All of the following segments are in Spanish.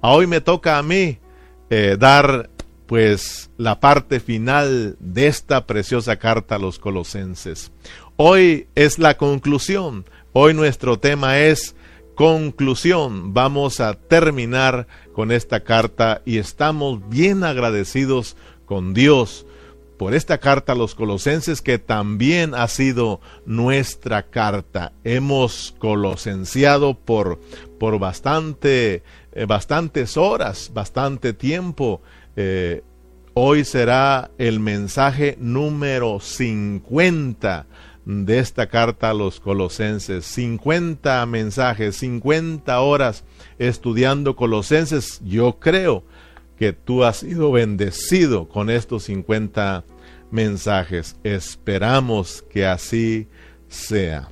hoy me toca a mí eh, dar pues la parte final de esta preciosa carta a los colosenses. Hoy es la conclusión, hoy nuestro tema es conclusión. Vamos a terminar con esta carta y estamos bien agradecidos con Dios por esta carta a los colosenses que también ha sido nuestra carta. Hemos colosenciado por, por bastante, eh, bastantes horas, bastante tiempo. Eh, hoy será el mensaje número 50 de esta carta a los colosenses. 50 mensajes, 50 horas estudiando colosenses. Yo creo que tú has sido bendecido con estos 50 mensajes. Esperamos que así sea.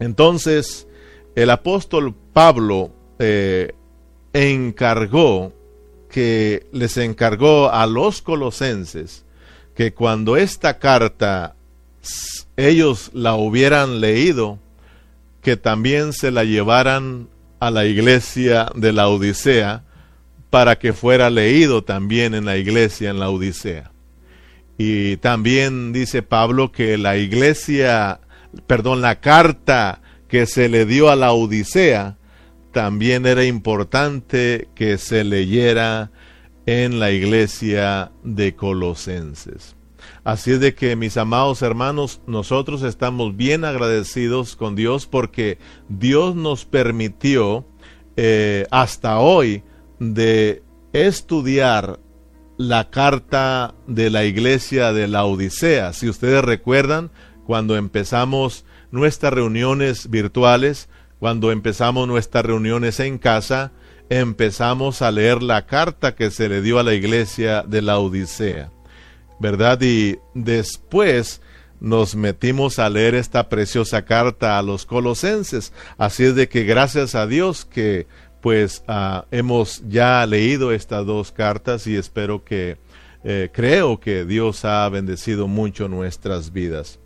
Entonces, el apóstol Pablo eh, encargó que les encargó a los colosenses que cuando esta carta ellos la hubieran leído, que también se la llevaran a la iglesia de la Odisea, para que fuera leído también en la iglesia en la Odisea. Y también dice Pablo que la iglesia, perdón, la carta que se le dio a la Odisea, también era importante que se leyera en la iglesia de Colosenses. Así es de que, mis amados hermanos, nosotros estamos bien agradecidos con Dios porque Dios nos permitió eh, hasta hoy de estudiar la carta de la iglesia de la Odisea. Si ustedes recuerdan, cuando empezamos nuestras reuniones virtuales, cuando empezamos nuestras reuniones en casa, empezamos a leer la carta que se le dio a la iglesia de la Odisea. ¿Verdad? Y después nos metimos a leer esta preciosa carta a los colosenses. Así es de que gracias a Dios que pues ah, hemos ya leído estas dos cartas y espero que, eh, creo que Dios ha bendecido mucho nuestras vidas.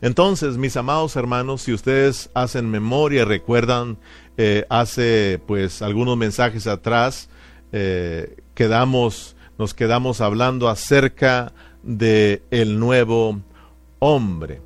Entonces, mis amados hermanos, si ustedes hacen memoria, recuerdan, eh, hace pues algunos mensajes atrás, eh, quedamos, nos quedamos hablando acerca de el nuevo hombre.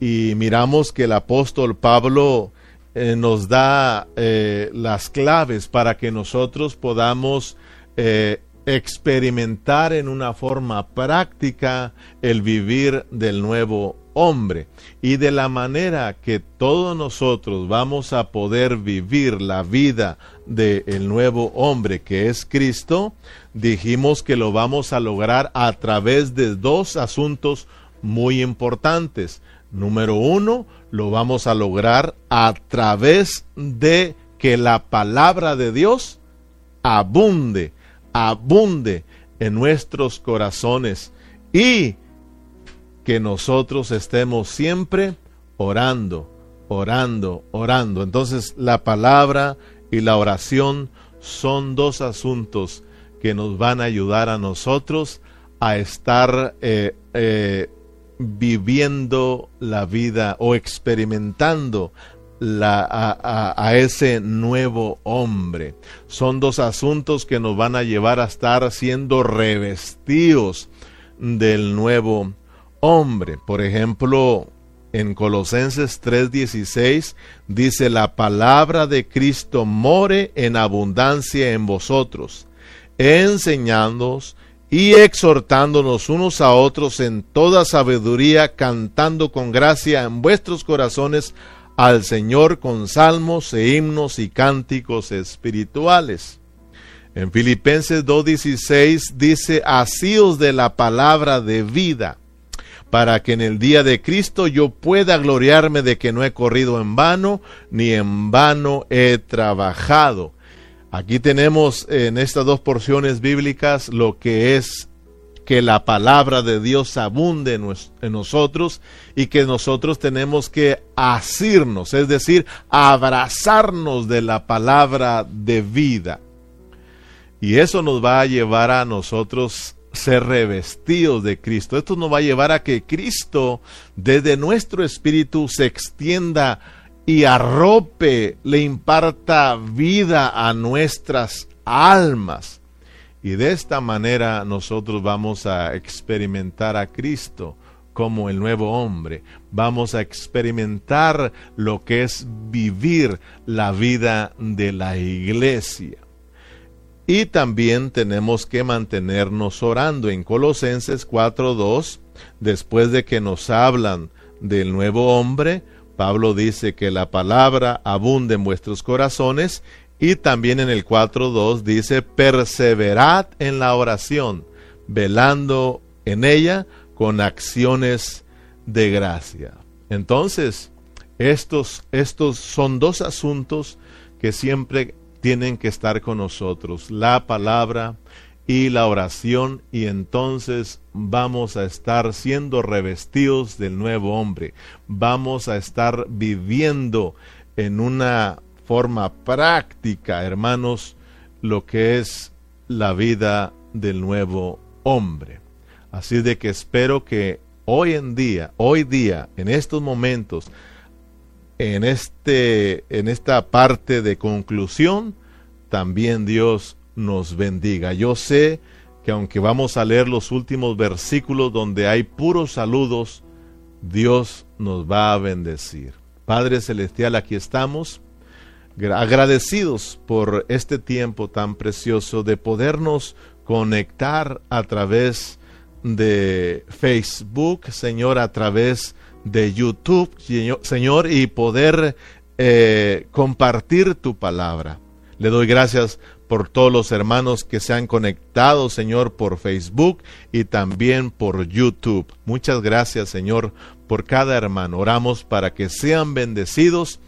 Y miramos que el apóstol Pablo eh, nos da eh, las claves para que nosotros podamos eh, experimentar en una forma práctica el vivir del nuevo hombre y de la manera que todos nosotros vamos a poder vivir la vida del nuevo hombre que es Cristo, dijimos que lo vamos a lograr a través de dos asuntos muy importantes. Número uno, lo vamos a lograr a través de que la palabra de Dios abunde, abunde en nuestros corazones y que nosotros estemos siempre orando, orando, orando. Entonces la palabra y la oración son dos asuntos que nos van a ayudar a nosotros a estar eh, eh, viviendo la vida o experimentando la, a, ese nuevo hombre. Son dos asuntos que nos van a llevar a estar siendo revestidos del nuevo hombre. Por ejemplo, en Colosenses 3:16 dice, la palabra de Cristo more en abundancia en vosotros, enseñándoos y exhortándonos unos a otros en toda sabiduría, cantando con gracia en vuestros corazones al Señor con salmos e himnos y cánticos espirituales. En Filipenses 2.16 dice, asíos de la palabra de vida, para que en el día de Cristo yo pueda gloriarme de que no he corrido en vano, ni en vano he trabajado. Aquí tenemos en estas dos porciones bíblicas lo que es que la palabra de Dios abunde en nosotros y que nosotros tenemos que asirnos, es decir, abrazarnos de la palabra de vida. Y eso nos va a llevar a nosotros ser revestidos de Cristo. Esto nos va a llevar a que Cristo desde nuestro espíritu se extienda y arrope, le imparta vida a nuestras almas. Y de esta manera nosotros vamos a experimentar a Cristo como el nuevo hombre. Vamos a experimentar lo que es vivir la vida de la iglesia. Y también tenemos que mantenernos orando. En Colosenses 4.2, después de que nos hablan del nuevo hombre, Pablo dice que la palabra abunde en vuestros corazones y también en el 4.2 dice, perseverad en la oración, velando en ella con acciones de gracia. Entonces, estos, estos son dos asuntos que siempre tienen que estar con nosotros, la palabra y la oración, y entonces vamos a estar siendo revestidos del nuevo hombre, vamos a estar viviendo en una forma práctica, hermanos, lo que es la vida del nuevo hombre. Así de que espero que hoy en día, hoy día, en estos momentos, en, este, en esta parte de conclusión, también Dios nos bendiga. Yo sé que aunque vamos a leer los últimos versículos donde hay puros saludos, Dios nos va a bendecir. Padre Celestial, aquí estamos agradecidos por este tiempo tan precioso de podernos conectar a través de Facebook, Señor, a través de YouTube, Señor, y poder eh, compartir tu palabra. Le doy gracias por todos los hermanos que se han conectado, Señor, por Facebook y también por YouTube. Muchas gracias, Señor, por cada hermano. Oramos para que sean bendecidos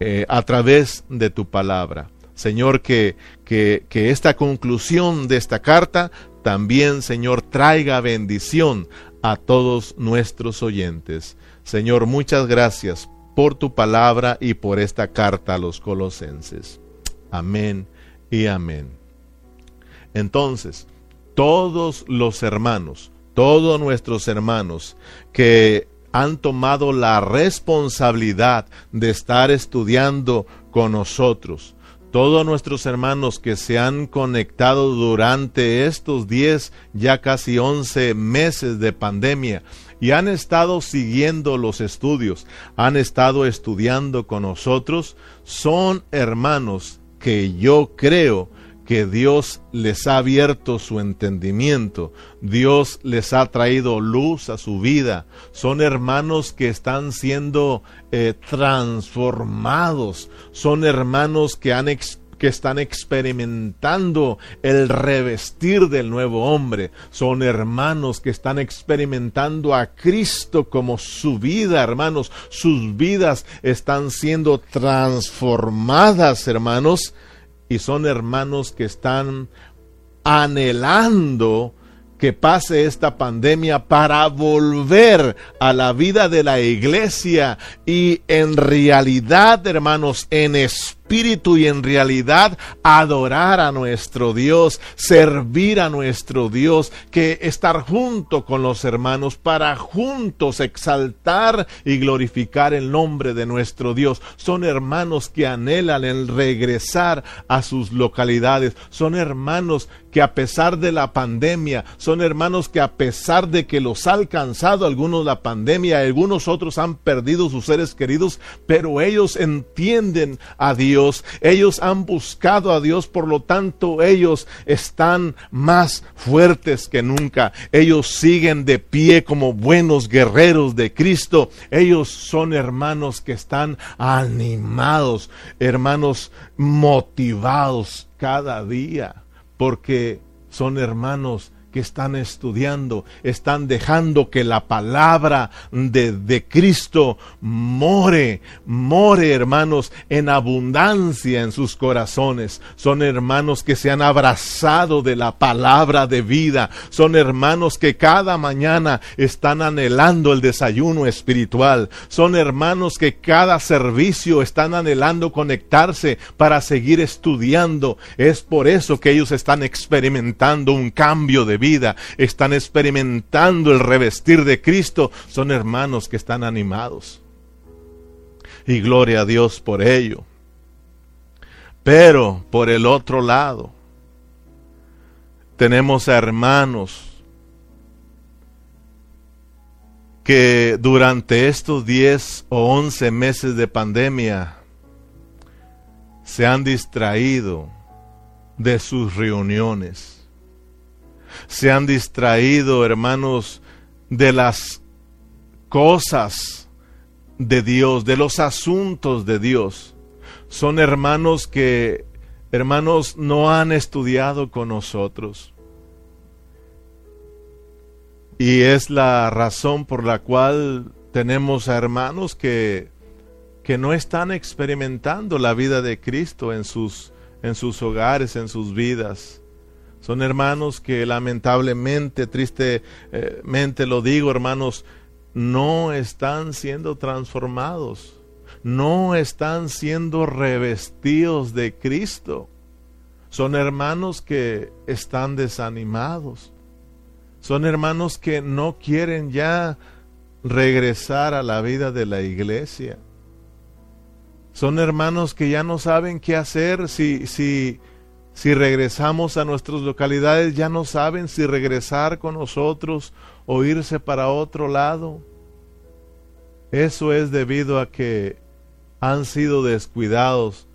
eh, a través de tu palabra. Señor, que, que, que esta conclusión de esta carta también, Señor, traiga bendición a todos nuestros oyentes. Señor, muchas gracias por tu palabra y por esta carta a los colosenses. Amén y amén. Entonces, todos los hermanos, todos nuestros hermanos que han tomado la responsabilidad de estar estudiando con nosotros, todos nuestros hermanos que se han conectado durante estos 10, ya casi 11 meses de pandemia y han estado siguiendo los estudios, han estado estudiando con nosotros, son hermanos que yo creo que Dios les ha abierto su entendimiento, Dios les ha traído luz a su vida, son hermanos que están siendo eh, transformados, son hermanos que han que están experimentando el revestir del nuevo hombre. Son hermanos que están experimentando a Cristo como su vida, hermanos. Sus vidas están siendo transformadas, hermanos. Y son hermanos que están anhelando que pase esta pandemia para volver a la vida de la iglesia y en realidad, hermanos, en espíritu espíritu y en realidad adorar a nuestro Dios, servir a nuestro Dios, que estar junto con los hermanos para juntos exaltar y glorificar el nombre de nuestro Dios. Son hermanos que anhelan el regresar a sus localidades. Son hermanos que a pesar de la pandemia, son hermanos que a pesar de que los ha alcanzado algunos la pandemia, algunos otros han perdido sus seres queridos, pero ellos entienden a Dios ellos han buscado a Dios, por lo tanto ellos están más fuertes que nunca, ellos siguen de pie como buenos guerreros de Cristo, ellos son hermanos que están animados, hermanos motivados cada día, porque son hermanos que están estudiando, están dejando que la palabra de, de, Cristo more, more hermanos en abundancia en sus corazones. Son hermanos que se han abrazado de la palabra de vida. Son hermanos que cada mañana están anhelando el desayuno espiritual. Son hermanos que cada servicio están anhelando conectarse para seguir estudiando. Es por eso que ellos están experimentando un cambio de vida, están experimentando el revestir de Cristo, son hermanos que están animados. Y gloria a Dios por ello. Pero por el otro lado, tenemos a hermanos que durante estos 10 o 11 meses de pandemia se han distraído de sus reuniones. Se han distraído, hermanos, de las cosas de Dios, de los asuntos de Dios. Son hermanos que, hermanos, no han estudiado con nosotros. Y es la razón por la cual tenemos a hermanos que, que no están experimentando la vida de Cristo en sus, en sus hogares, en sus vidas. Son hermanos que lamentablemente, tristemente lo digo, hermanos, no están siendo transformados, no están siendo revestidos de Cristo. Son hermanos que están desanimados. Son hermanos que no quieren ya regresar a la vida de la iglesia. Son hermanos que ya no saben qué hacer si, si, si regresamos a nuestras localidades, ya no saben si regresar con nosotros o irse para otro lado. Eso es debido a que han sido descuidados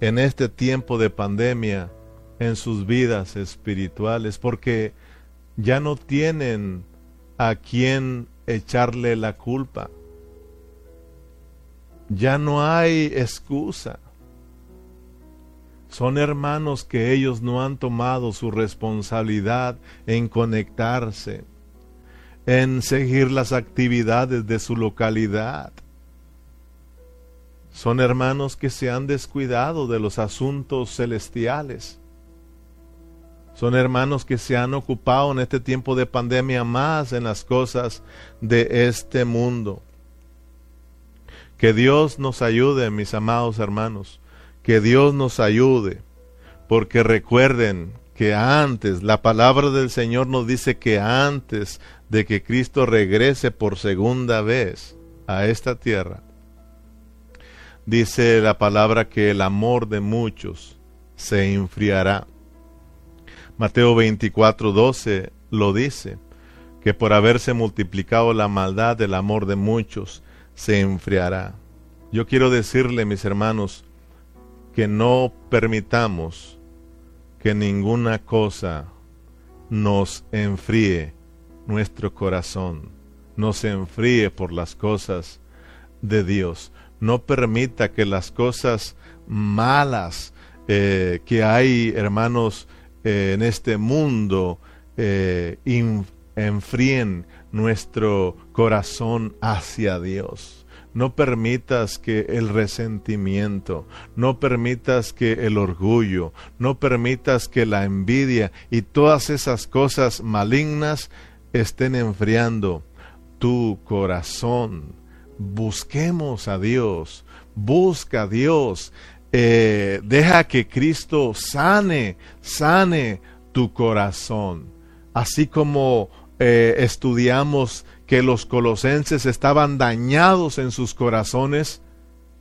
en este tiempo de pandemia en sus vidas espirituales, porque ya no tienen a quien echarle la culpa. Ya no hay excusa. Son hermanos que ellos no han tomado su responsabilidad en conectarse, en seguir las actividades de su localidad. Son hermanos que se han descuidado de los asuntos celestiales. Son hermanos que se han ocupado en este tiempo de pandemia más en las cosas de este mundo. Que Dios nos ayude, mis amados hermanos, que Dios nos ayude, porque recuerden que antes, la palabra del Señor nos dice que antes de que Cristo regrese por segunda vez a esta tierra, dice la palabra que el amor de muchos se enfriará. Mateo 24, 12 lo dice, que por haberse multiplicado la maldad, el amor de muchos se enfriará. Yo quiero decirle, mis hermanos, que no permitamos que ninguna cosa nos enfríe nuestro corazón, nos enfríe por las cosas de Dios. No permita que las cosas malas eh, que hay, hermanos, eh, en este mundo, eh, enfríen nuestro corazón hacia Dios. No permitas que el resentimiento, no permitas que el orgullo, no permitas que la envidia y todas esas cosas malignas estén enfriando tu corazón. Busquemos a Dios, busca a Dios, eh, deja que Cristo sane, sane tu corazón. Así como eh, estudiamos que los colosenses estaban dañados en sus corazones,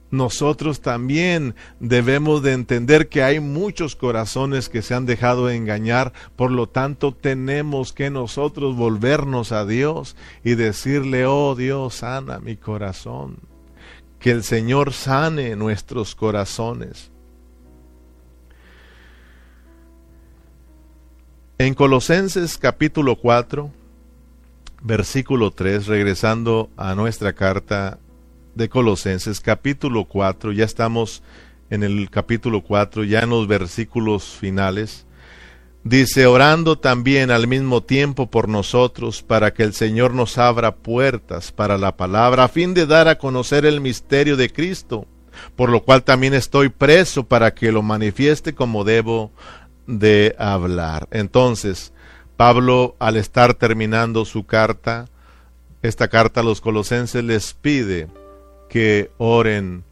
nosotros también debemos de entender que hay muchos corazones que se han dejado engañar, por lo tanto tenemos que nosotros volvernos a Dios y decirle, oh Dios, sana mi corazón, que el Señor sane nuestros corazones. En Colosenses capítulo 4, versículo 3, regresando a nuestra carta de Colosenses, capítulo 4, ya estamos en el capítulo 4, ya en los versículos finales. Dice, orando también al mismo tiempo por nosotros, para que el Señor nos abra puertas para la palabra, a fin de dar a conocer el misterio de Cristo, por lo cual también estoy preso para que lo manifieste como debo de hablar. Entonces, Pablo, al estar terminando su carta, esta carta a los colosenses les pide que oren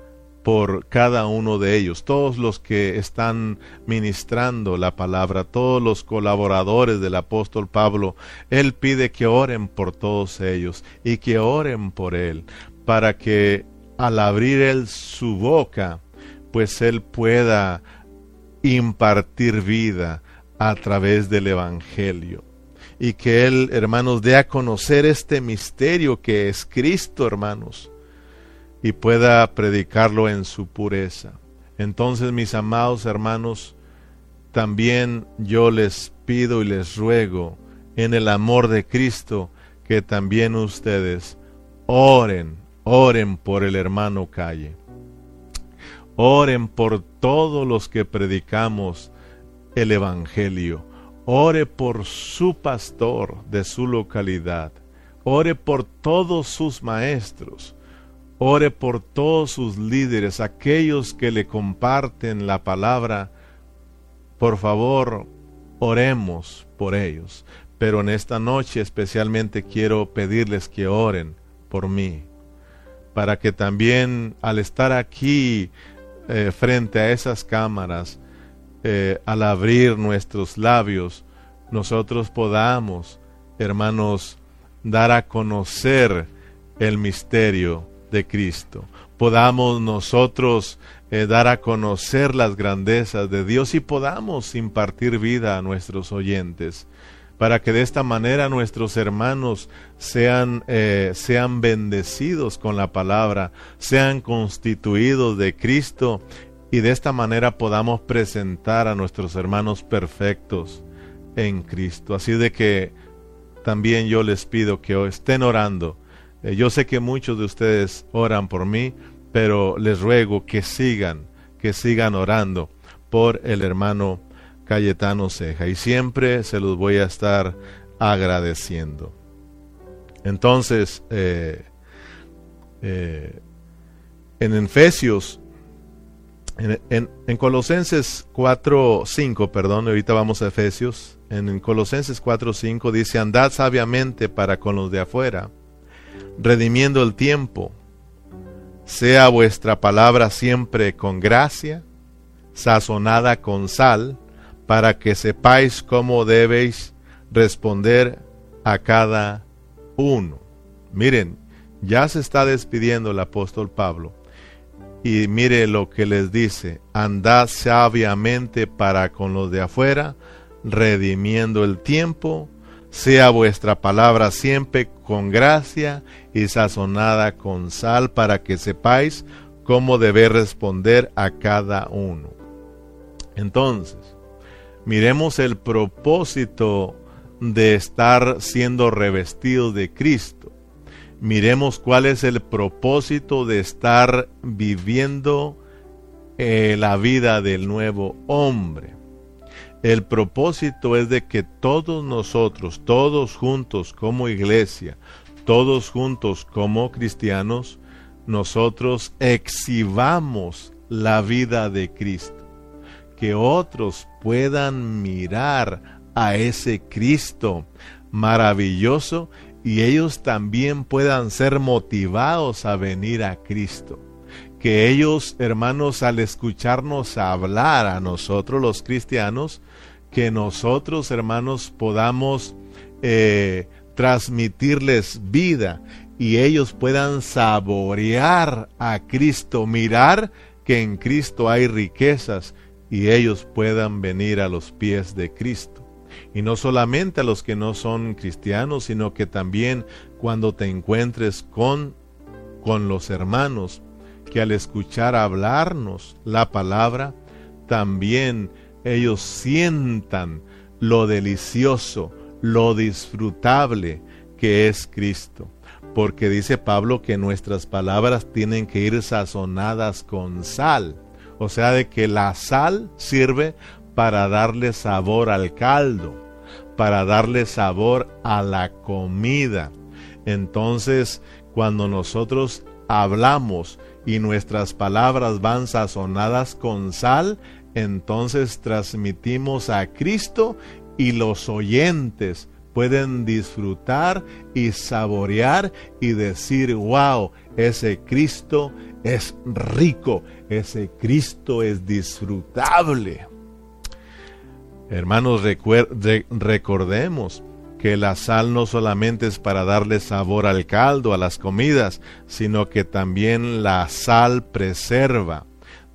por cada uno de ellos, todos los que están ministrando la palabra, todos los colaboradores del apóstol Pablo, él pide que oren por todos ellos y que oren por él, para que al abrir él su boca, pues él pueda impartir vida a través del Evangelio. Y que Él, hermanos, dé a conocer este misterio que es Cristo, hermanos, y pueda predicarlo en su pureza. Entonces, mis amados hermanos, también yo les pido y les ruego en el amor de Cristo que también ustedes oren, oren por el hermano Calle. Oren por todos los que predicamos el Evangelio. Ore por su pastor de su localidad. Ore por todos sus maestros. Ore por todos sus líderes, aquellos que le comparten la palabra. Por favor, oremos por ellos. Pero en esta noche especialmente quiero pedirles que oren por mí, para que también al estar aquí eh, frente a esas cámaras, eh, al abrir nuestros labios, nosotros podamos, hermanos, dar a conocer el misterio de Cristo. Podamos nosotros eh, dar a conocer las grandezas de Dios y podamos impartir vida a nuestros oyentes para que de esta manera nuestros hermanos sean, eh, sean bendecidos con la palabra, sean constituidos de Cristo y de esta manera podamos presentar a nuestros hermanos perfectos en Cristo. Así de que también yo les pido que estén orando. Eh, yo sé que muchos de ustedes oran por mí, pero les ruego que sigan, que sigan orando por el hermano Cayetano Ceja y siempre se los voy a estar agradeciendo. Entonces, eh, eh, en Efesios, en, en, Colosenses 4, 5, perdón, ahorita vamos a Efesios, en Colosenses 4, 5 dice, andad sabiamente para con los de afuera, redimiendo el tiempo, sea vuestra palabra siempre con gracia, sazonada con sal, para que sepáis cómo debéis responder a cada uno. Miren, ya se está despidiendo el apóstol Pablo. Y mire lo que les dice, andad sabiamente para con los de afuera, redimiendo el tiempo, sea vuestra palabra siempre con gracia y sazonada con sal, para que sepáis cómo debe responder a cada uno. Entonces, miremos el propósito de estar siendo revestido de Cristo. Miremos cuál es el propósito de estar viviendo eh, la vida del nuevo hombre. El propósito es de que todos nosotros, todos juntos como iglesia, todos juntos como cristianos, nosotros exhibamos la vida de Cristo que otros puedan mirar a ese Cristo maravilloso y ellos también puedan ser motivados a venir a Cristo. Que ellos, hermanos, al escucharnos hablar a nosotros los cristianos, que nosotros, hermanos, podamos eh, transmitirles vida y ellos puedan saborear a Cristo, mirar que en Cristo hay riquezas y ellos puedan venir a los pies de Cristo. Y no solamente a los que no son cristianos, sino que también cuando te encuentres con, con los hermanos, que al escuchar hablarnos la palabra, también ellos sientan lo delicioso, lo disfrutable que es Cristo. Porque dice Pablo que nuestras palabras tienen que ir sazonadas con sal o sea, de que la sal sirve para darle sabor al caldo, para darle sabor a la comida. Entonces, cuando nosotros hablamos y nuestras palabras van sazonadas con sal, entonces transmitimos a Cristo y los oyentes pueden disfrutar y saborear y decir, wow, ese Cristo es rico, ese Cristo es disfrutable. Hermanos, recordemos que la sal no solamente es para darle sabor al caldo, a las comidas, sino que también la sal preserva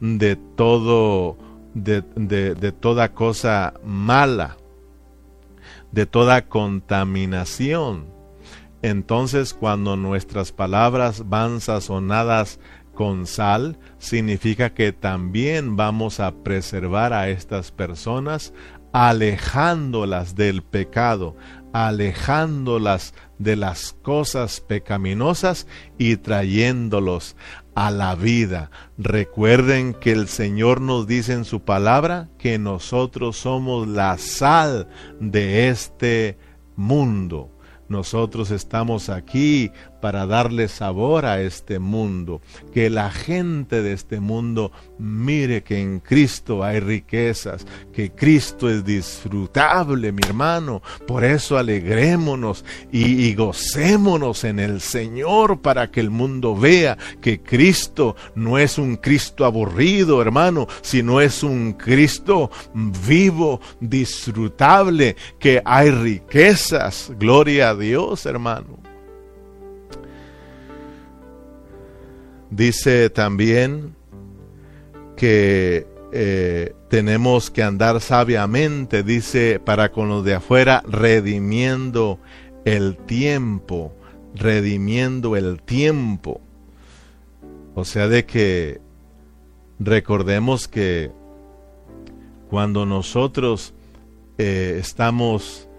de todo, de, de toda cosa mala, de toda contaminación. Entonces cuando nuestras palabras van sazonadas con sal, significa que también vamos a preservar a estas personas alejándolas del pecado, alejándolas de las cosas pecaminosas y trayéndolos a la vida. Recuerden que el Señor nos dice en su palabra que nosotros somos la sal de este mundo. Nosotros estamos aquí para darle sabor a este mundo, que la gente de este mundo mire que en Cristo hay riquezas, que Cristo es disfrutable, mi hermano. Por eso alegrémonos y, gocémonos en el Señor para que el mundo vea que Cristo no es un Cristo aburrido, hermano, sino es un Cristo vivo, disfrutable, que hay riquezas. Gloria a Dios, hermano. Dice también que eh, tenemos que andar sabiamente, dice, para con los de afuera, redimiendo el tiempo, redimiendo el tiempo. O sea, de que recordemos que cuando nosotros eh, estamos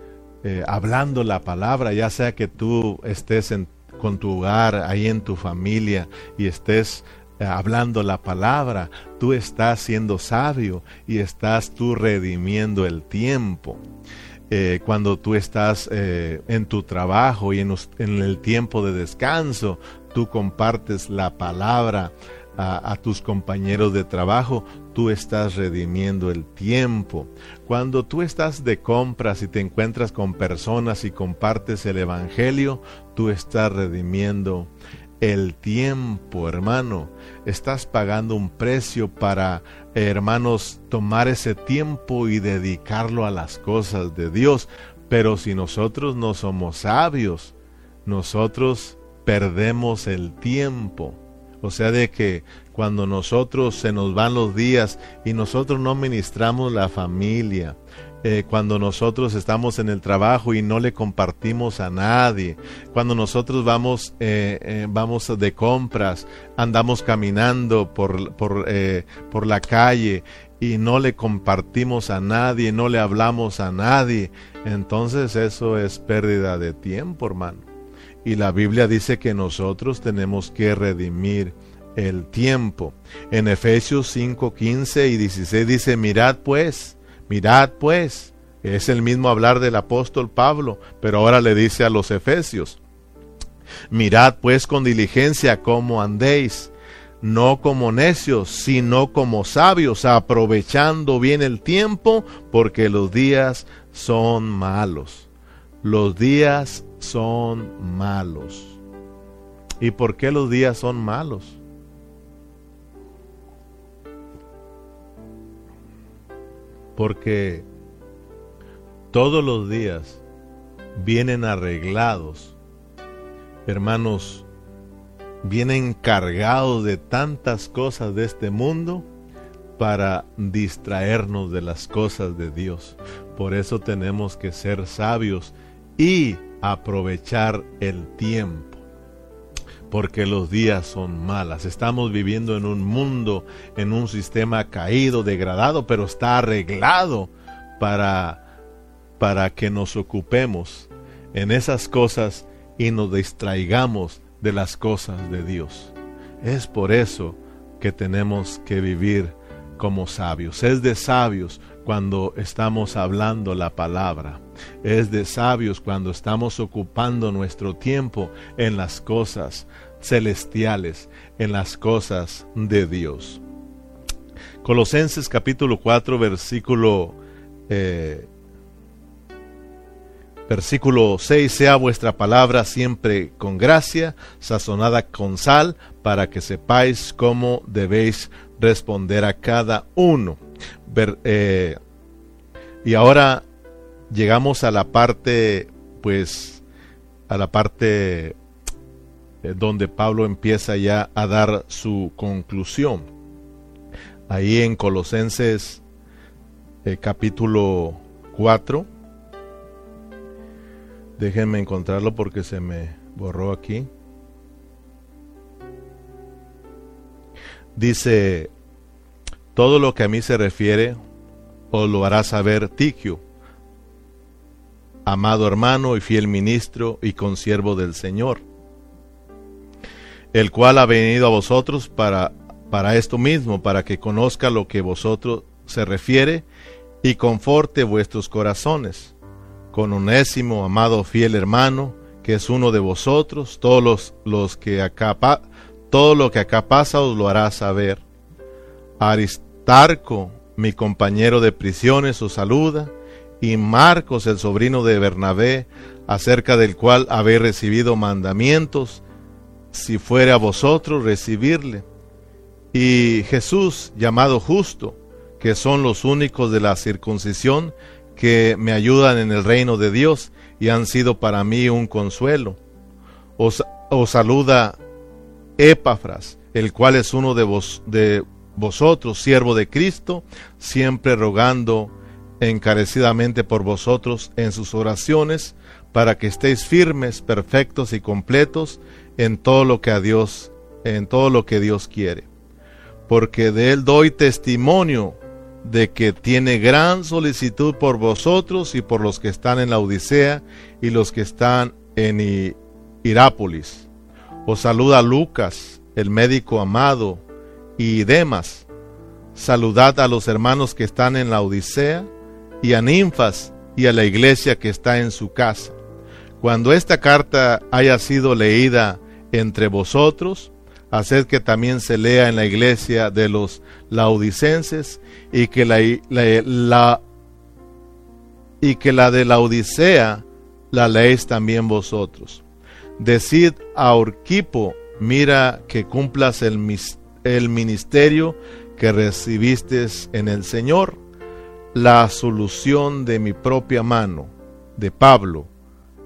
eh, hablando la palabra, ya sea que tú estés en con tu hogar, ahí en tu familia y estés eh, hablando la palabra, tú estás siendo sabio y estás tú redimiendo el tiempo. Eh, cuando tú estás eh, en tu trabajo y en, en, el tiempo de descanso, tú compartes la palabra a, tus compañeros de trabajo, tú estás redimiendo el tiempo. Cuando tú estás de compras y te encuentras con personas y compartes el Evangelio, tú estás redimiendo el tiempo, hermano. Estás pagando un precio para, hermanos, tomar ese tiempo y dedicarlo a las cosas de Dios. Pero si nosotros no somos sabios, nosotros perdemos el tiempo. O sea, de que cuando nosotros se nos van los días y nosotros no ministramos la familia, eh, cuando nosotros estamos en el trabajo y no le compartimos a nadie, cuando nosotros vamos, eh, eh, vamos de compras, andamos caminando por, por, por la calle y no le compartimos a nadie, no le hablamos a nadie, entonces eso es pérdida de tiempo, hermano. Y la Biblia dice que nosotros tenemos que redimir el tiempo. En Efesios 5, 15 y 16 dice, mirad pues, mirad pues. Es el mismo hablar del apóstol Pablo, pero ahora le dice a los Efesios, mirad pues con diligencia cómo andéis, no como necios, sino como sabios, aprovechando bien el tiempo, porque los días son malos. Los días son malos. ¿Y por qué los días son malos? Porque todos los días vienen arreglados, hermanos, vienen cargados de tantas cosas de este mundo para distraernos de las cosas de Dios. Por eso tenemos que ser sabios y aprovechar el tiempo, porque los días son malas. Estamos viviendo en un mundo, en un sistema caído, degradado, pero está arreglado para, para que nos ocupemos en esas cosas y nos distraigamos de las cosas de Dios. Es por eso que tenemos que vivir como sabios. Es de sabios cuando estamos hablando la palabra. Es de sabios cuando estamos ocupando nuestro tiempo en las cosas celestiales, en las cosas de Dios. Colosenses capítulo 4 versículo eh, versículo 6 sea vuestra palabra siempre con gracia, sazonada con sal, para que sepáis cómo debéis responder a cada uno. Eh, y ahora llegamos a la parte pues a la parte eh, donde Pablo empieza ya a dar su conclusión. Ahí en Colosenses eh, capítulo 4. Déjenme encontrarlo porque se me borró aquí. Dice, todo lo que a mí se refiere os lo hará saber Tiquio, amado hermano y fiel ministro y consiervo del Señor, el cual ha venido a vosotros para, para esto mismo, para que conozca lo que vosotros se refiere y conforte vuestros corazones. Con unésimo, amado fiel hermano, que es uno de vosotros, todos los, los que acá todo lo que acá pasa os lo hará saber. Aristarco, mi compañero de prisiones, os saluda, y Marcos, el sobrino de Bernabé, acerca del cual habéis recibido mandamientos, si fuere a vosotros recibirle. Y Jesús, llamado justo, que son los únicos de la circuncisión que me ayudan en el reino de Dios y han sido para mí un consuelo. Os, os saluda Epafras, el cual es uno de, vos, de vosotros, siervo de Cristo, siempre rogando encarecidamente por vosotros en sus oraciones, para que estéis firmes, perfectos y completos en todo lo que a Dios, en todo lo que Dios quiere. Porque de él doy testimonio de que tiene gran solicitud por vosotros y por los que están en la Odisea y los que están en Irápolis os saluda Lucas, el médico amado, y Demas. Saludad a los hermanos que están en la Odisea, y a Ninfas, y a la iglesia que está en su casa. Cuando esta carta haya sido leída entre vosotros, haced que también se lea en la iglesia de los laodicenses y que la, y que la de la Odisea la leéis también vosotros. Decid a Orquipo, mira que cumplas el, el ministerio que recibiste en el Señor, la solución de mi propia mano, de Pablo,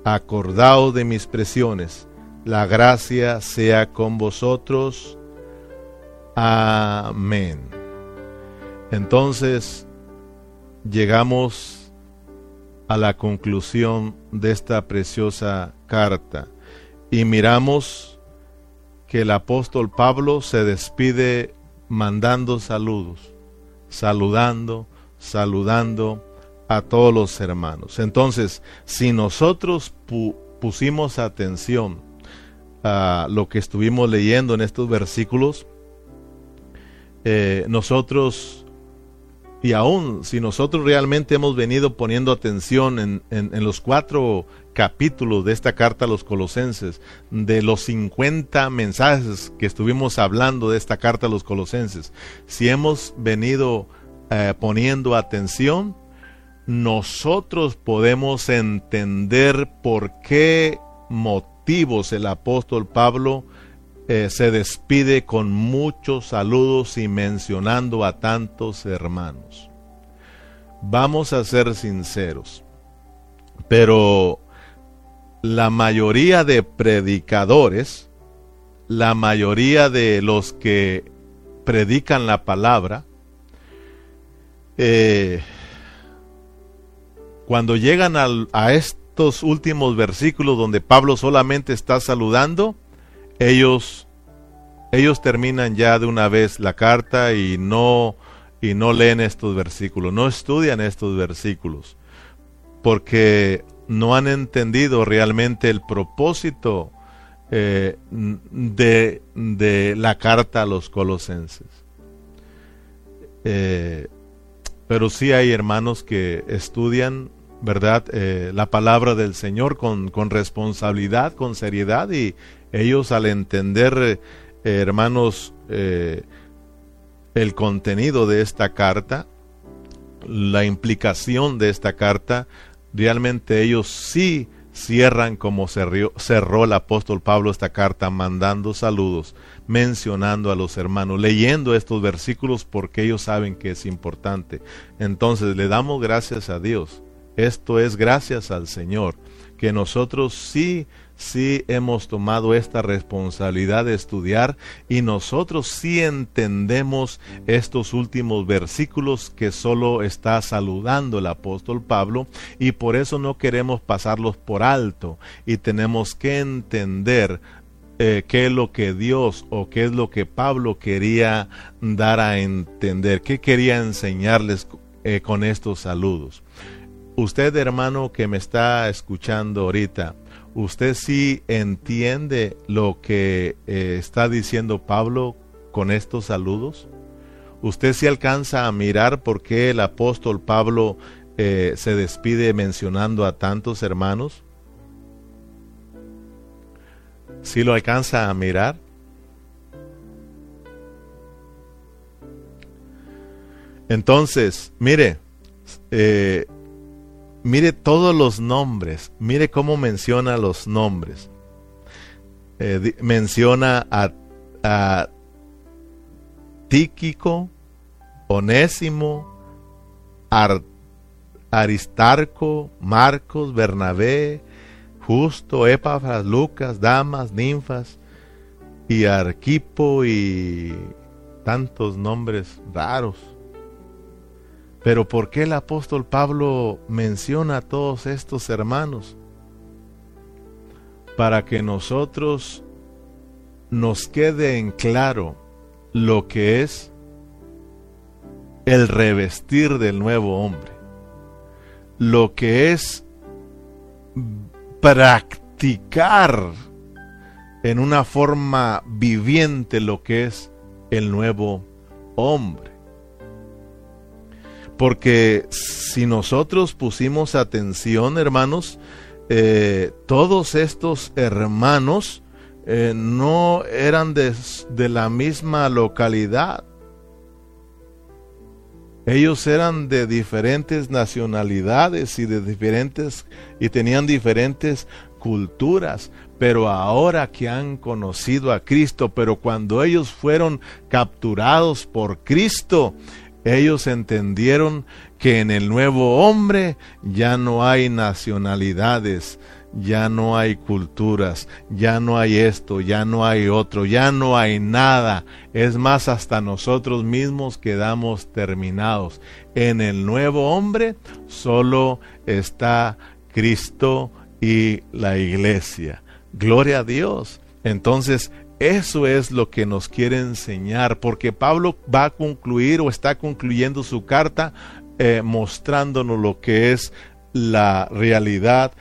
acordado de mis presiones, la gracia sea con vosotros. Amén. Entonces, llegamos a la conclusión de esta preciosa carta y miramos que el apóstol Pablo se despide mandando saludos, saludando, saludando a todos los hermanos. Entonces, si nosotros pusimos atención a lo que estuvimos leyendo en estos versículos, eh, nosotros, y aún si nosotros realmente hemos venido poniendo atención en, en los cuatro capítulos de esta carta a los colosenses, de los 50 mensajes que estuvimos hablando de esta carta a los colosenses, si hemos venido eh, poniendo atención, nosotros podemos entender por qué motivos el apóstol Pablo eh, se despide con muchos saludos y mencionando a tantos hermanos. Vamos a ser sinceros, pero la mayoría de predicadores, la mayoría de los que predican la palabra, eh, cuando llegan a estos últimos versículos donde Pablo solamente está saludando, ellos, ellos terminan ya de una vez la carta y no, y no leen estos versículos, no estudian estos versículos, porque no han entendido realmente el propósito eh, de, la carta a los colosenses. Eh, pero sí hay hermanos que estudian, ¿verdad? Eh, la palabra del Señor con, con, responsabilidad, con seriedad y ellos al entender, hermanos, el contenido de esta carta, la implicación de esta carta, realmente ellos sí cierran como cerró, el apóstol Pablo esta carta, mandando saludos, mencionando a los hermanos, leyendo estos versículos porque ellos saben que es importante. Entonces le damos gracias a Dios Esto es gracias al Señor, que nosotros sí sí hemos tomado esta responsabilidad de estudiar y nosotros sí entendemos estos últimos versículos que solo está saludando el apóstol Pablo y por eso no queremos pasarlos por alto y tenemos que entender eh, qué es lo que Dios o qué es lo que Pablo quería dar a entender, qué quería enseñarles eh, con estos saludos. Usted hermano que me está escuchando ahorita, ¿usted sí entiende lo que eh, está diciendo Pablo con estos saludos? ¿Usted sí alcanza a mirar por qué el apóstol Pablo eh, se despide mencionando a tantos hermanos? ¿Sí lo alcanza a mirar? Entonces, mire, eh, Mire todos los nombres, mire cómo menciona los nombres. Eh, menciona a, a Tíquico, Onésimo, Aristarco, Marcos, Bernabé, Justo, Epafras, Lucas, Damas, Ninfas, y Arquipo y tantos nombres raros. Pero ¿por qué el apóstol Pablo menciona a todos estos hermanos? Para que nosotros nos quede en claro lo que es el revestir del nuevo hombre, lo que es practicar en una forma viviente lo que es el nuevo hombre. Porque si nosotros pusimos atención, hermanos, eh, todos estos hermanos eh, no eran de, de la misma localidad. Ellos eran de diferentes nacionalidades y de diferentes y tenían diferentes culturas, pero ahora que han conocido a Cristo, pero cuando ellos fueron capturados por Cristo, ellos entendieron que en el nuevo hombre ya no hay nacionalidades, ya no hay culturas, ya no hay esto, ya no hay otro, ya no hay nada. Es más, hasta nosotros mismos quedamos terminados. En el nuevo hombre solo está Cristo y la iglesia. Gloria a Dios. Entonces, eso es lo que nos quiere enseñar, porque Pablo va a concluir o está concluyendo su carta eh, mostrándonos lo que es la realidad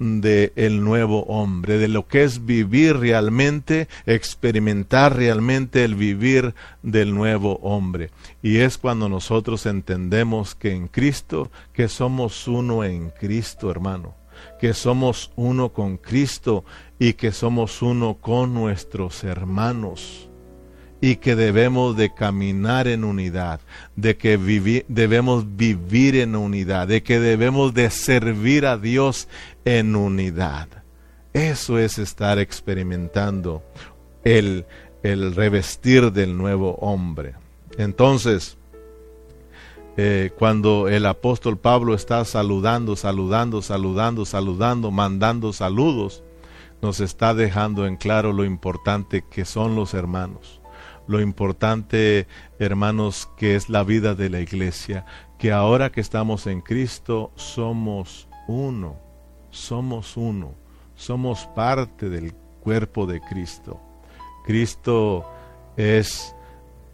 del el nuevo hombre, de lo que es vivir realmente, experimentar realmente el vivir del nuevo hombre. Y es cuando nosotros entendemos que en Cristo, que somos uno en Cristo, hermano, que somos uno con Cristo y que somos uno con nuestros hermanos y que debemos de caminar en unidad, de que debemos vivir en unidad, de que debemos de servir a Dios en unidad. Eso es estar experimentando el, el revestir del nuevo hombre. Entonces, eh, cuando el apóstol Pablo está saludando, saludando, saludando, saludando, mandando saludos, nos está dejando en claro lo importante que son los hermanos, lo importante, hermanos, que es la vida de la iglesia, que ahora que estamos en Cristo somos uno, somos uno, somos parte del cuerpo de Cristo. Cristo es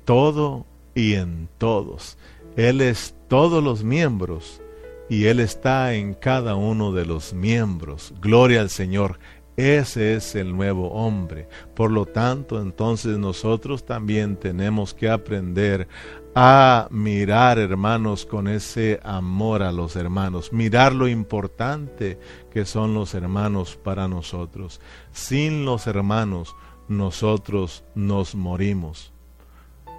todo y en todos. Él es todos los miembros y Él está en cada uno de los miembros. Gloria al Señor. Ese es el nuevo hombre. Por lo tanto, entonces nosotros también tenemos que aprender a mirar, hermanos, con ese amor a los hermanos, mirar lo importante que son los hermanos para nosotros. Sin los hermanos, nosotros nos morimos.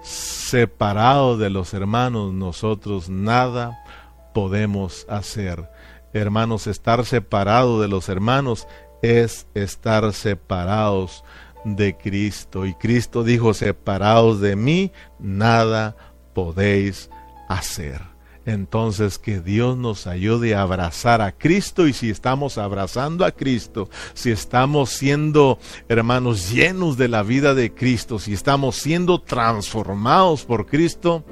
Separados de los hermanos, nosotros nada podemos hacer. Hermanos, estar separado de los hermanos es estar separados de Cristo. Y Cristo dijo, separados de mí, nada podéis hacer. entonces que Dios nos ayude a abrazar a Cristo y si estamos abrazando a Cristo, si estamos siendo hermanos llenos de la vida de Cristo, si estamos siendo transformados por Cristo,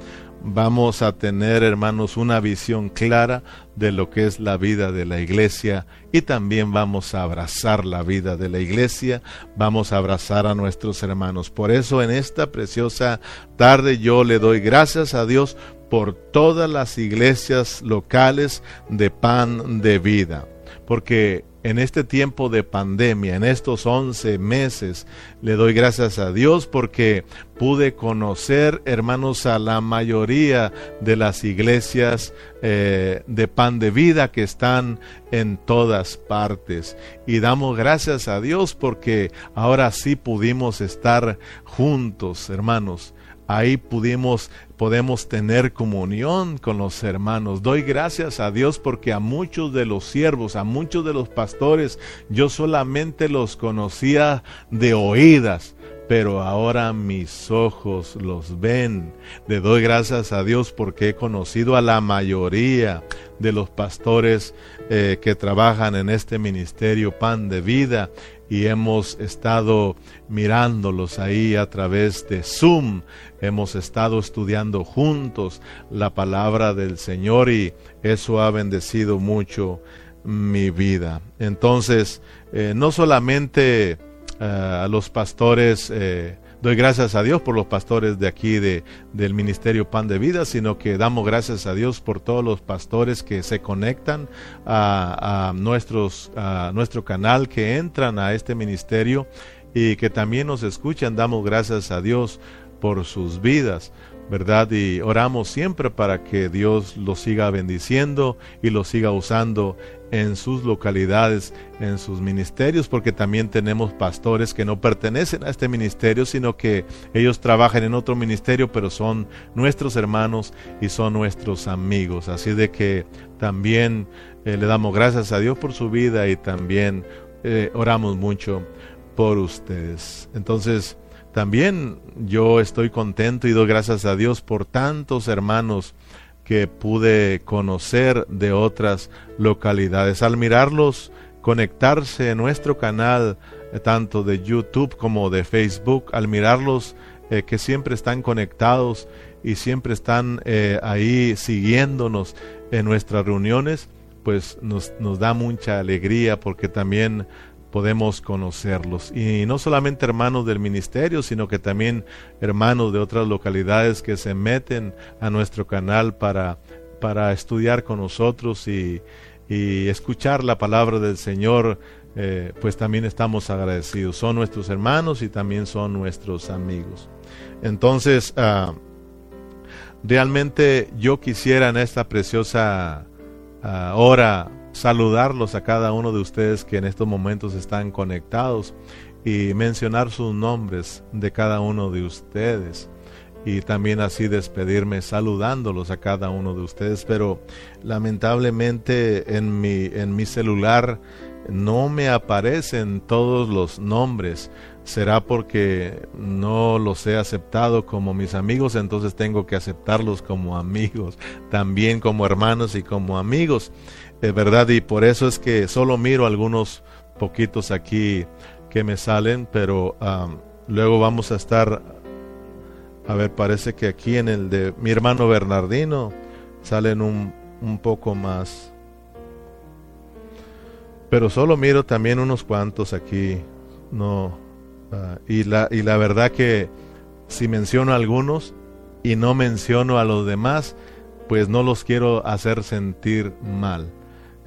vamos a tener, hermanos, una visión clara de lo que es la vida de la iglesia y también vamos a abrazar la vida de la iglesia, vamos a abrazar a nuestros hermanos. Por eso en esta preciosa tarde yo le doy gracias a Dios por todas las iglesias locales de pan de vida, porque en este tiempo de pandemia, en estos 11 meses, le doy gracias a Dios porque pude conocer, hermanos, a la mayoría de las iglesias eh, de pan de vida que están en todas partes. Y damos gracias a Dios porque ahora sí pudimos estar juntos, hermanos ahí pudimos, podemos tener comunión con los hermanos. Doy gracias a Dios porque a muchos de los siervos, a muchos de los pastores, yo solamente los conocía de oídas. Pero ahora mis ojos los ven. Le doy gracias a Dios porque he conocido a la mayoría de los pastores eh, que trabajan en este ministerio Pan de Vida y hemos estado mirándolos ahí a través de Zoom hemos estado estudiando juntos la palabra del Señor y eso ha bendecido mucho mi vida. Entonces, eh, no solamente eh, a los pastores, eh, doy gracias a Dios por los pastores de aquí de, del Ministerio Pan de Vida, sino que damos gracias a Dios por todos los pastores que se conectan a, a nuestros, a nuestro canal, que entran a este ministerio y que también nos escuchan. Damos gracias a Dios por sus vidas, ¿verdad? Y oramos siempre para que Dios los siga bendiciendo y los siga usando en sus localidades, en sus ministerios, porque también tenemos pastores que no pertenecen a este ministerio, sino que ellos trabajan en otro ministerio, pero son nuestros hermanos y son nuestros amigos. Así de que también eh, le damos gracias a Dios por su vida y también eh, oramos mucho por ustedes. Entonces, también yo estoy contento y doy gracias a Dios por tantos hermanos que pude conocer de otras localidades. Al mirarlos conectarse en nuestro canal, eh, tanto de YouTube como de Facebook, al mirarlos eh, que siempre están conectados y siempre están eh, ahí siguiéndonos en nuestras reuniones, pues nos, nos da mucha alegría porque también podemos conocerlos. Y no solamente hermanos del ministerio, sino que también hermanos de otras localidades que se meten a nuestro canal para, para estudiar con nosotros y, escuchar la palabra del Señor, eh, pues también estamos agradecidos. Son nuestros hermanos y también son nuestros amigos. Entonces, ah, realmente yo quisiera en esta preciosa ah, hora saludarlos a cada uno de ustedes que en estos momentos están conectados y mencionar sus nombres de cada uno de ustedes y también así despedirme saludándolos a cada uno de ustedes, pero lamentablemente en mi en mi celular no me aparecen todos los nombres. Será porque no los he aceptado como mis amigos, entonces tengo que aceptarlos como amigos, también como hermanos y como amigos. Es verdad, y por eso es que solo miro algunos poquitos aquí que me salen, pero luego vamos a estar, a ver, parece que aquí en el de mi hermano Bernardino salen un, un poco más. Pero solo miro también unos cuantos aquí, no. Ah, y, la, y la verdad que si menciono algunos y no menciono a los demás, pues no los quiero hacer sentir mal.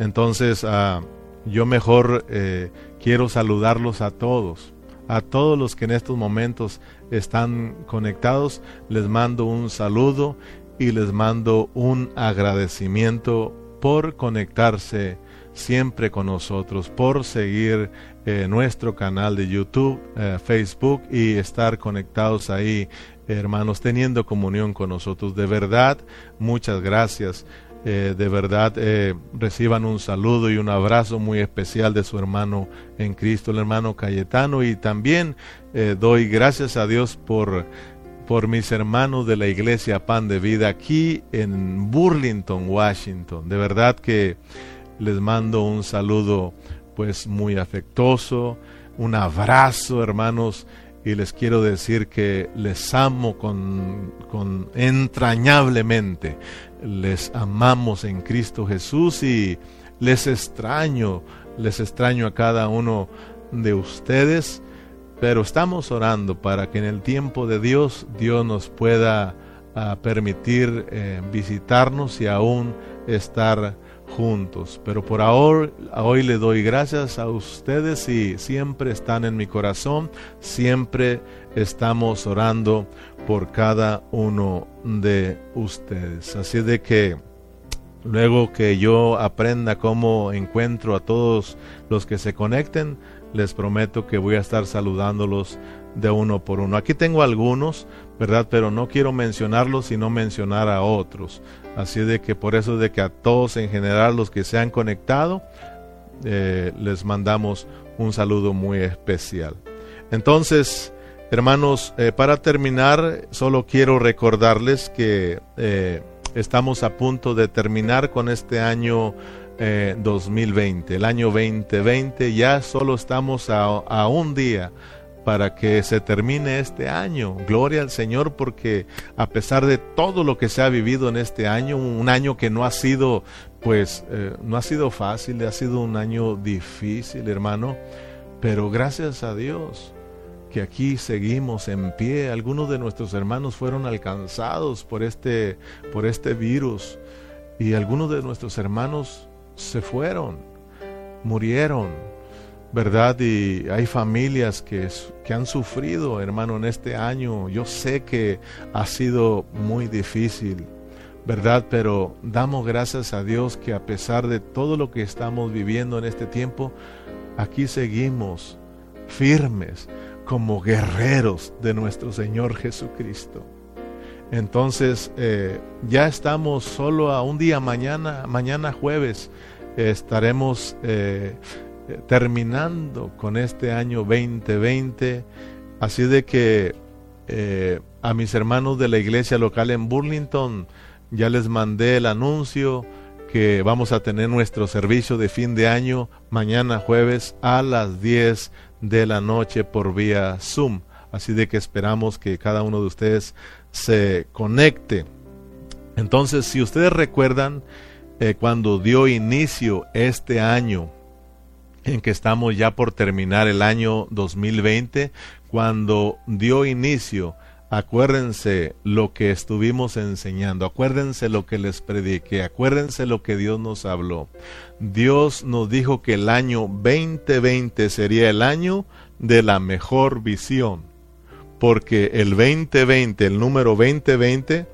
Entonces, ah, yo mejor eh, quiero saludarlos a todos. A todos los que en estos momentos están conectados, les mando un saludo y les mando un agradecimiento por conectarse siempre con nosotros, por seguir eh, nuestro canal de YouTube, eh, Facebook y estar conectados ahí, hermanos, teniendo comunión con nosotros. De verdad, muchas gracias. Eh, de verdad eh, reciban un saludo y un abrazo muy especial de su hermano en Cristo, el hermano Cayetano. Y también eh, doy gracias a Dios por, por mis hermanos de la iglesia Pan de Vida aquí en Burlington, Washington. De verdad que les mando un saludo pues muy afectuoso, un abrazo hermanos y les quiero decir que les amo con, con entrañablemente. Les amamos en Cristo Jesús y les extraño, les extraño a cada uno de ustedes, pero estamos orando para que en el tiempo de Dios Dios nos pueda ah, permitir eh, visitarnos y aún estar juntos. Pero por ahora, hoy le doy gracias a ustedes y siempre están en mi corazón, siempre estamos orando por cada uno de ustedes. Así de que luego que yo aprenda cómo encuentro a todos los que se conecten, les prometo que voy a estar saludándolos de uno por uno. Aquí tengo algunos, ¿verdad? Pero no quiero mencionarlos y no mencionar a otros. Así de que por eso de que a todos en general los que se han conectado, eh, les mandamos un saludo muy especial. Entonces, hermanos, eh, para terminar, solo quiero recordarles que eh, estamos a punto de terminar con este año 2020. El año 2020 ya solo estamos a un día para que se termine este año. Gloria al Señor porque a pesar de todo lo que se ha vivido en este año, un año que no ha sido, pues, eh, no ha sido fácil, ha sido un año difícil, hermano, pero gracias a Dios que aquí seguimos en pie. Algunos de nuestros hermanos fueron alcanzados por este, por este virus y algunos de nuestros hermanos se fueron, murieron ¿verdad? Y hay familias que, que, han sufrido, hermano, en este año. Yo sé que ha sido muy difícil, ¿verdad? Pero damos gracias a Dios que a pesar de todo lo que estamos viviendo en este tiempo, aquí seguimos firmes como guerreros de nuestro Señor Jesucristo. Entonces, eh, ya estamos solo a un día, mañana, mañana jueves, estaremos... Eh, terminando con este año 2020. Así de que eh, a mis hermanos de la iglesia local en Burlington ya les mandé el anuncio que vamos a tener nuestro servicio de fin de año mañana jueves a las 10 de la noche por vía Zoom. Así de que esperamos que cada uno de ustedes se conecte. Entonces, si ustedes recuerdan, eh, cuando dio inicio este año, en que estamos ya por terminar el año 2020, cuando dio inicio, acuérdense lo que estuvimos enseñando, acuérdense lo que les prediqué, acuérdense lo que Dios nos habló. Dios nos dijo que el año 2020 sería el año de la mejor visión, porque el 2020, el número 2020,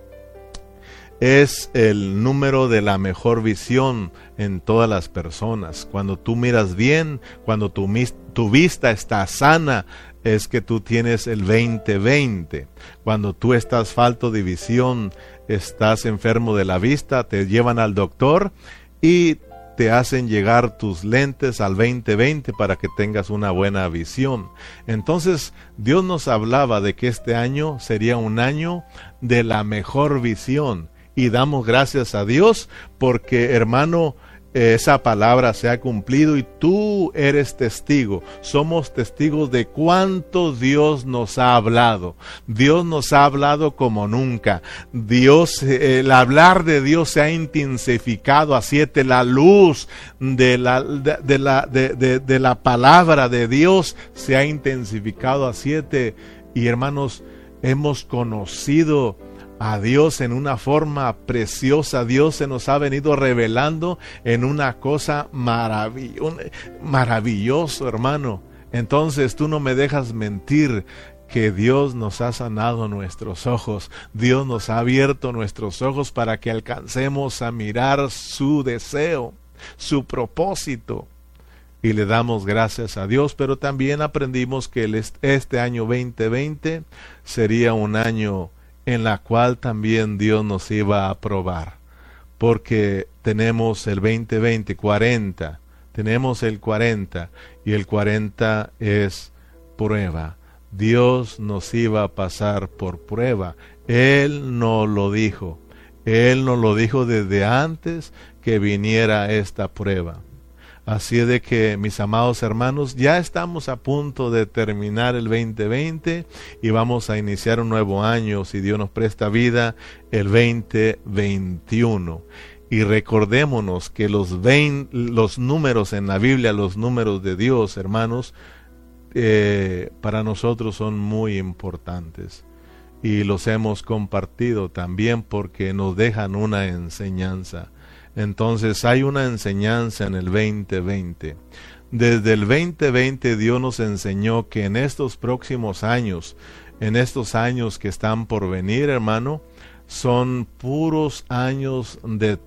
es el número de la mejor visión en todas las personas. Cuando tú miras bien, cuando tu, tu vista está sana, es que tú tienes el 20-20. Cuando tú estás falto de visión, estás enfermo de la vista, te llevan al doctor y te hacen llegar tus lentes al 2020 para que tengas una buena visión. Entonces Dios nos hablaba de que este año sería un año de la mejor visión y damos gracias a Dios porque hermano, esa palabra se ha cumplido y tú eres testigo. Somos testigos de cuánto Dios nos ha hablado. Dios nos ha hablado como nunca. Dios, el hablar de Dios se ha intensificado a siete. La luz de la, de, la, de, de la palabra de Dios se ha intensificado a siete. Y hermanos, hemos conocido a Dios en una forma preciosa. Dios se nos ha venido revelando en una cosa maravilloso, hermano. Entonces tú no me dejas mentir que Dios nos ha sanado nuestros ojos, Dios nos ha abierto nuestros ojos para que alcancemos a mirar su deseo, su propósito. Y le damos gracias a Dios, pero también aprendimos que este año 2020 sería un año en la cual también Dios nos iba a probar. Porque tenemos el 2020, 40, tenemos el 40 y el 40 es prueba. Dios nos iba a pasar por prueba. Él nos lo dijo. Él nos lo dijo desde antes que viniera esta prueba. Así de que, mis amados hermanos, ya estamos a punto de terminar el 2020 y vamos a iniciar un nuevo año, si Dios nos presta vida, el 2021. Y recordémonos que los, los números en la Biblia, los números de Dios, hermanos, eh, para nosotros son muy importantes. Y los hemos compartido también porque nos dejan una enseñanza. Entonces hay una enseñanza en el 2020. Desde el 2020 Dios nos enseñó que en estos próximos años, en estos años que están por venir, hermano, son puros años de,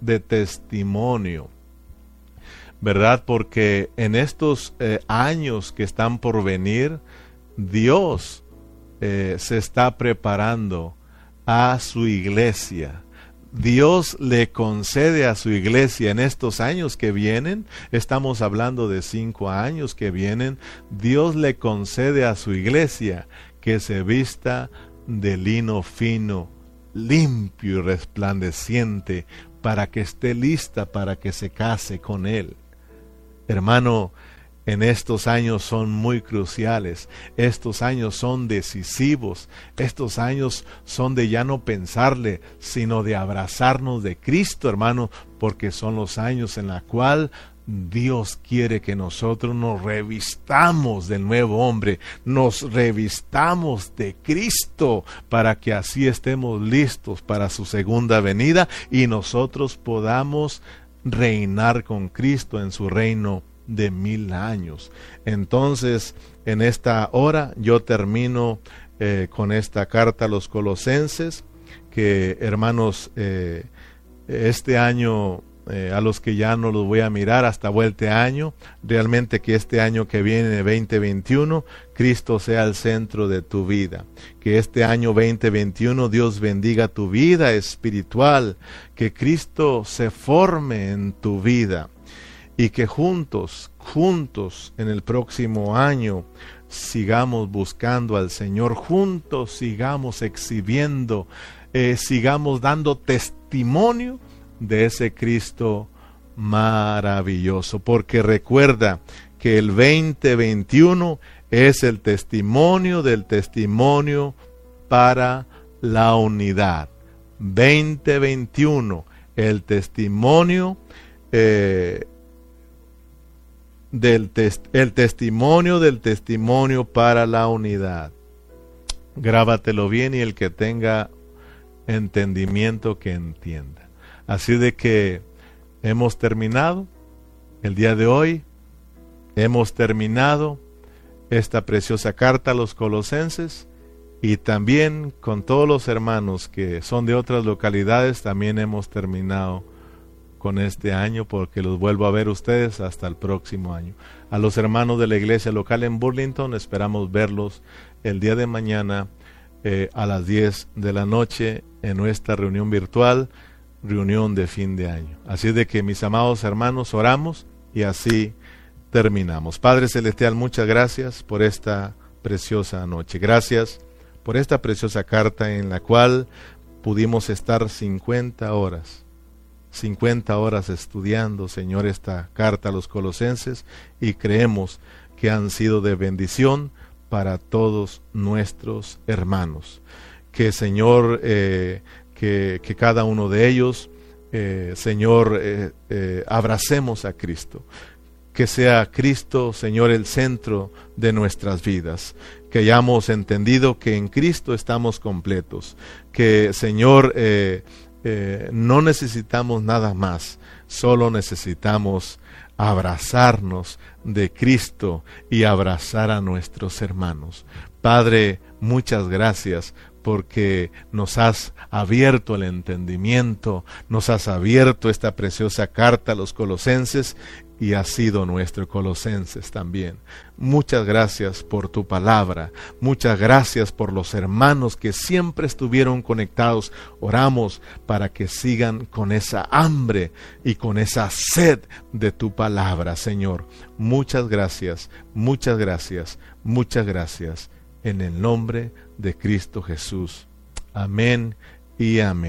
de testimonio. ¿Verdad? Porque en estos eh, años que están por venir, Dios eh, se está preparando a su iglesia Dios le concede a su iglesia en estos años que vienen, estamos hablando de cinco años que vienen, Dios le concede a su iglesia que se vista de lino fino, limpio y resplandeciente, para que esté lista para que se case con Él. Hermano, en estos años son muy cruciales, estos años son decisivos, estos años son de ya no pensarle, sino de abrazarnos de Cristo, hermano, porque son los años en la cual Dios quiere que nosotros nos revistamos del nuevo hombre, nos revistamos de Cristo para que así estemos listos para su segunda venida y nosotros podamos reinar con Cristo en su reino de mil años. Entonces, en esta hora yo termino eh, con esta carta a los colosenses, que hermanos, eh, este año eh, a los que ya no los voy a mirar hasta vuelta año, realmente que este año que viene, 2021, Cristo sea el centro de tu vida. Que este año 2021 Dios bendiga tu vida espiritual, que Cristo se forme en tu vida y que juntos, juntos en el próximo año sigamos buscando al Señor, juntos sigamos exhibiendo, eh, sigamos dando testimonio de ese Cristo maravilloso, porque recuerda que el 2021 es el testimonio del testimonio para la unidad. 2021, el testimonio eh, del el testimonio del testimonio para la unidad. Grábatelo bien y el que tenga entendimiento que entienda. Así de que hemos terminado el día de hoy, hemos terminado esta preciosa carta a los colosenses y también con todos los hermanos que son de otras localidades también hemos terminado con este año porque los vuelvo a ver ustedes hasta el próximo año. A los hermanos de la iglesia local en Burlington esperamos verlos el día de mañana eh, a las 10 de la noche en nuestra reunión virtual, reunión de fin de año. Así de que mis amados hermanos oramos y así terminamos. Padre Celestial, muchas gracias por esta preciosa noche. Gracias por esta preciosa carta en la cual pudimos estar 50 horas 50 horas estudiando, Señor, esta carta a los colosenses y creemos que han sido de bendición para todos nuestros hermanos. Que, Señor, eh, que, cada uno de ellos, eh, Señor, eh, abracemos a Cristo. Que sea Cristo, Señor, el centro de nuestras vidas. Que hayamos entendido que en Cristo estamos completos. Que, Señor, eh, no necesitamos nada más, solo necesitamos abrazarnos de Cristo y abrazar a nuestros hermanos. Padre, muchas gracias porque nos has abierto el entendimiento, nos has abierto esta preciosa carta a los colosenses y ha sido nuestro Colosenses también. Muchas gracias por tu palabra, muchas gracias por los hermanos que siempre estuvieron conectados. Oramos para que sigan con esa hambre y con esa sed de tu palabra, Señor. Muchas gracias, muchas gracias, muchas gracias en el nombre de Cristo Jesús. Amén y amén.